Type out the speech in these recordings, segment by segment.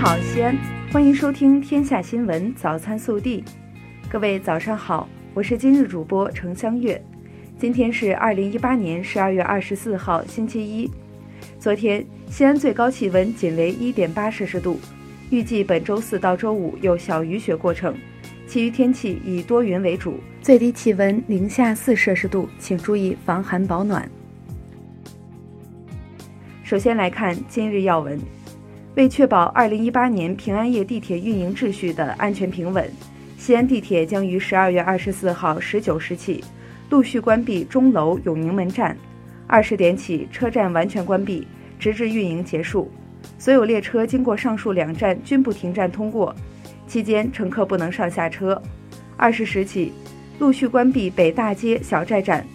好，西安，欢迎收听《天下新闻早餐速递》。各位早上好，我是今日主播程香月。今天是二零一八年十二月二十四号，星期一。昨天，西安最高气温仅为一点八摄氏度，预计本周四到周五有小雨雪过程，其余天气以多云为主，最低气温零下四摄氏度，请注意防寒保暖。首先来看今日要闻。为确保2018年平安夜地铁运营秩序的安全平稳，西安地铁将于12月24号19时起陆续关闭钟楼永宁门站，20点起车站完全关闭，直至运营结束。所有列车经过上述两站均不停站通过，期间乘客不能上下车。20时起陆续关闭北大街小寨站，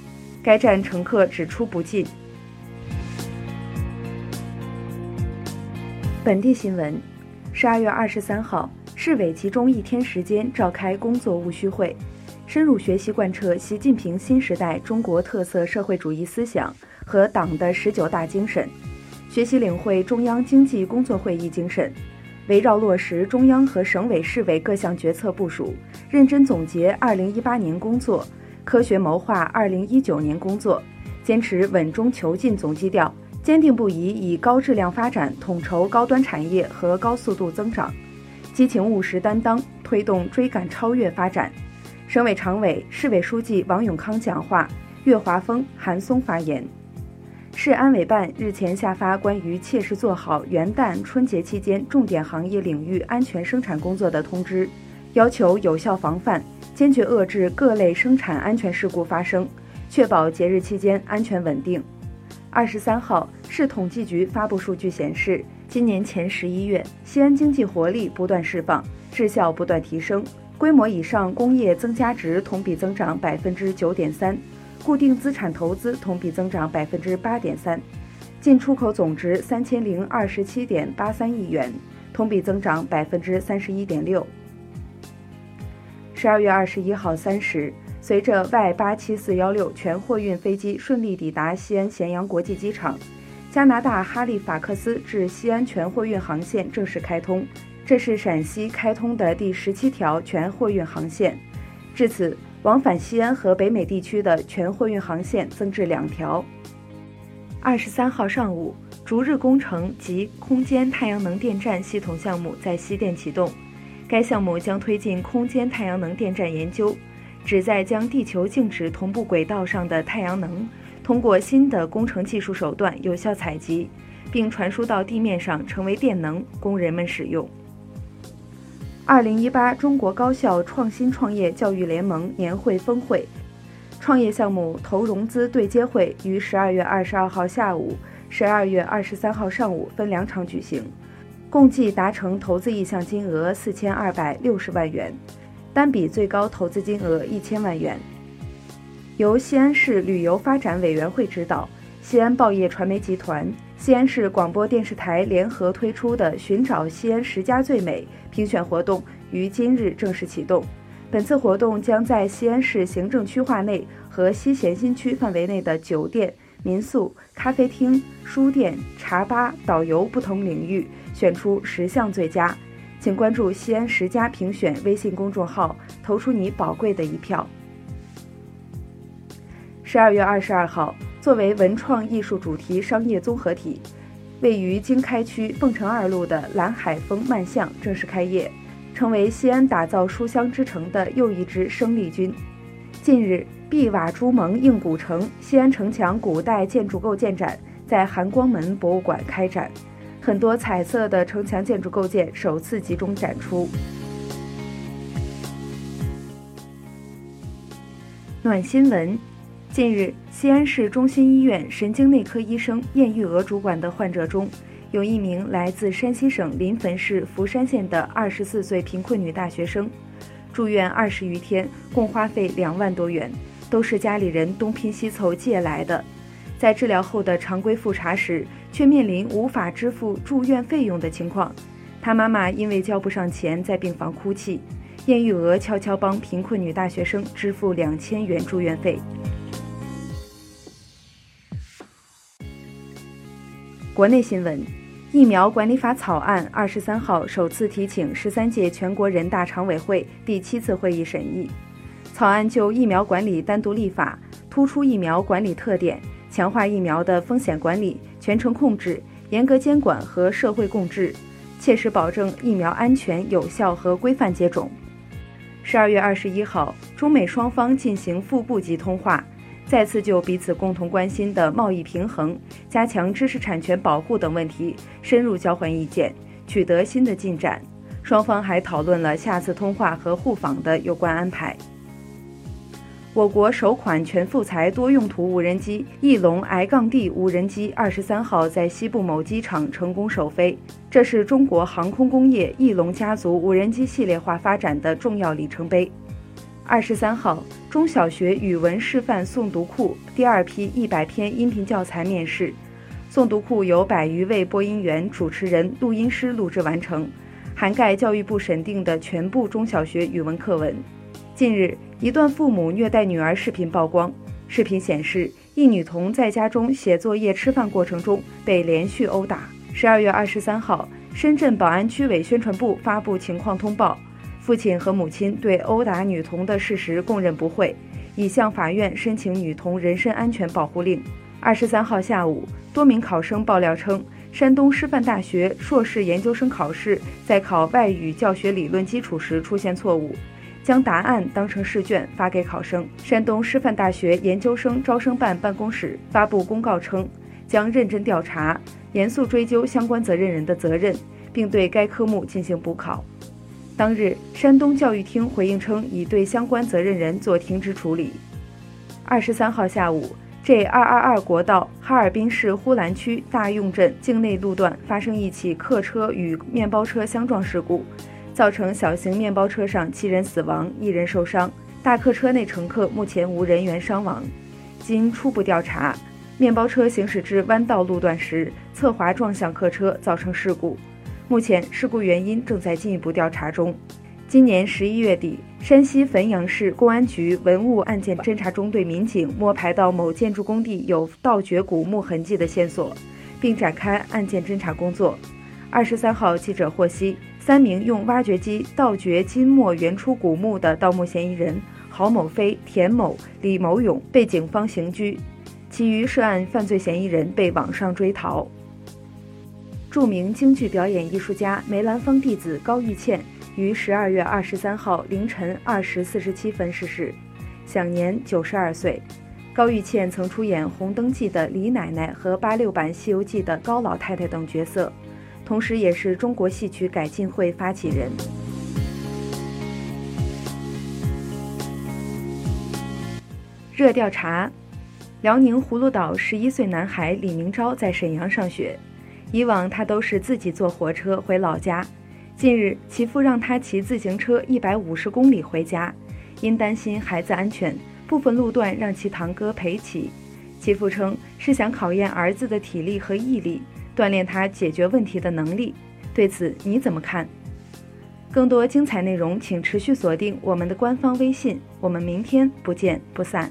该站乘客只出不进。本地新闻：十二月二十三号，市委集中一天时间召开工作务虚会，深入学习贯彻习近平新时代中国特色社会主义思想和党的十九大精神，学习领会中央经济工作会议精神，围绕落实中央和省委市委各项决策部署，认真总结二零一八年工作，科学谋划二零一九年工作，坚持稳中求进总基调。坚定不移以高质量发展统筹高端产业和高速度增长，激情务实担当推动追赶超越发展。省委常委、市委书记王永康讲话，岳华峰、韩松发言。市安委办日前下发关于切实做好元旦、春节期间重点行业领域安全生产工作的通知，要求有效防范，坚决遏制各类生产安全事故发生，确保节日期间安全稳定。二十三号，市统计局发布数据显示，今年前十一月，西安经济活力不断释放，质效不断提升，规模以上工业增加值同比增长百分之九点三，固定资产投资同比增长百分之八点三，进出口总值三千零二十七点八三亿元，同比增长百分之三十一点六。十二月二十一号三时。随着 Y 八七四幺六全货运飞机顺利抵达西安咸阳国际机场，加拿大哈利法克斯至西安全货运航线正式开通。这是陕西开通的第十七条全货运航线。至此，往返西安和北美地区的全货运航线增至两条。二十三号上午，逐日工程及空间太阳能电站系统项目在西电启动。该项目将推进空间太阳能电站研究。旨在将地球静止同步轨道上的太阳能，通过新的工程技术手段有效采集，并传输到地面上成为电能，供人们使用。二零一八中国高校创新创业教育联盟年会峰会、创业项目投融资对接会于十二月二十二号下午、十二月二十三号上午分两场举行，共计达成投资意向金额四千二百六十万元。单笔最高投资金额一千万元，由西安市旅游发展委员会指导，西安报业传媒集团、西安市广播电视台联合推出的“寻找西安十佳最美”评选活动于今日正式启动。本次活动将在西安市行政区划内和西咸新区范围内的酒店、民宿、咖啡厅、书店、茶吧、导游不同领域选出十项最佳。请关注“西安十佳评选”微信公众号，投出你宝贵的一票。十二月二十二号，作为文创艺术主题商业综合体，位于经开区凤城二路的蓝海风漫巷正式开业，成为西安打造书香之城的又一支生力军。近日，碧瓦朱蒙硬古城西安城墙古代建筑构件展在含光门博物馆开展。很多彩色的城墙建筑构件首次集中展出。暖新闻：近日，西安市中心医院神经内科医生燕玉娥主管的患者中，有一名来自山西省临汾市福山县的二十四岁贫困女大学生，住院二十余天，共花费两万多元，都是家里人东拼西凑借来的。在治疗后的常规复查时，却面临无法支付住院费用的情况。他妈妈因为交不上钱，在病房哭泣。燕玉娥悄悄帮贫困女大学生支付两千元住院费。国内新闻：疫苗管理法草案二十三号首次提请十三届全国人大常委会第七次会议审议。草案就疫苗管理单独立法，突出疫苗管理特点，强化疫苗的风险管理、全程控制、严格监管和社会共治，切实保证疫苗安全、有效和规范接种。十二月二十一号，中美双方进行副部级通话，再次就彼此共同关心的贸易平衡、加强知识产权保护等问题深入交换意见，取得新的进展。双方还讨论了下次通话和互访的有关安排。我国首款全副材多用途无人机“翼龙 I-D” 无人机二十三号在西部某机场成功首飞，这是中国航空工业“翼龙”家族无人机系列化发展的重要里程碑。二十三号，中小学语文示范诵读库第二批一百篇音频教材面世，诵读库由百余位播音员、主持人、录音师录制完成，涵盖教育部审定的全部中小学语文课文。近日。一段父母虐待女儿视频曝光。视频显示，一女童在家中写作业、吃饭过程中被连续殴打。十二月二十三号，深圳宝安区委宣传部发布情况通报，父亲和母亲对殴打女童的事实供认不讳，已向法院申请女童人身安全保护令。二十三号下午，多名考生爆料称，山东师范大学硕士研究生考试在考外语教学理论基础时出现错误。将答案当成试卷发给考生。山东师范大学研究生招生办办公室发布公告称，将认真调查，严肃追究相关责任人的责任，并对该科目进行补考。当日，山东教育厅回应称，已对相关责任人做停职处理。二十三号下午，J 二二二国道哈尔滨市呼兰区大用镇境内路段发生一起客车与面包车相撞事故。造成小型面包车上七人死亡，一人受伤。大客车内乘客目前无人员伤亡。经初步调查，面包车行驶至弯道路段时侧滑撞向客车，造成事故。目前事故原因正在进一步调查中。今年十一月底，山西汾阳市公安局文物案件侦查中队民警摸排到某建筑工地有盗掘古墓痕迹的线索，并展开案件侦查工作。二十三号，记者获悉。三名用挖掘机盗掘金末原初古墓的盗墓嫌疑人郝某飞、田某、李某勇被警方刑拘，其余涉案犯罪嫌疑人被网上追逃。著名京剧表演艺术家梅兰芳弟子高玉倩于十二月二十三号凌晨二时四十七分逝世，享年九十二岁。高玉倩曾出演《红灯记》的李奶奶和八六版《西游记》的高老太太等角色。同时，也是中国戏曲改进会发起人。热调查：辽宁葫芦岛十一岁男孩李明钊在沈阳上学，以往他都是自己坐火车回老家。近日，其父让他骑自行车一百五十公里回家，因担心孩子安全，部分路段让其堂哥陪骑。其父称是想考验儿子的体力和毅力。锻炼他解决问题的能力，对此你怎么看？更多精彩内容，请持续锁定我们的官方微信。我们明天不见不散。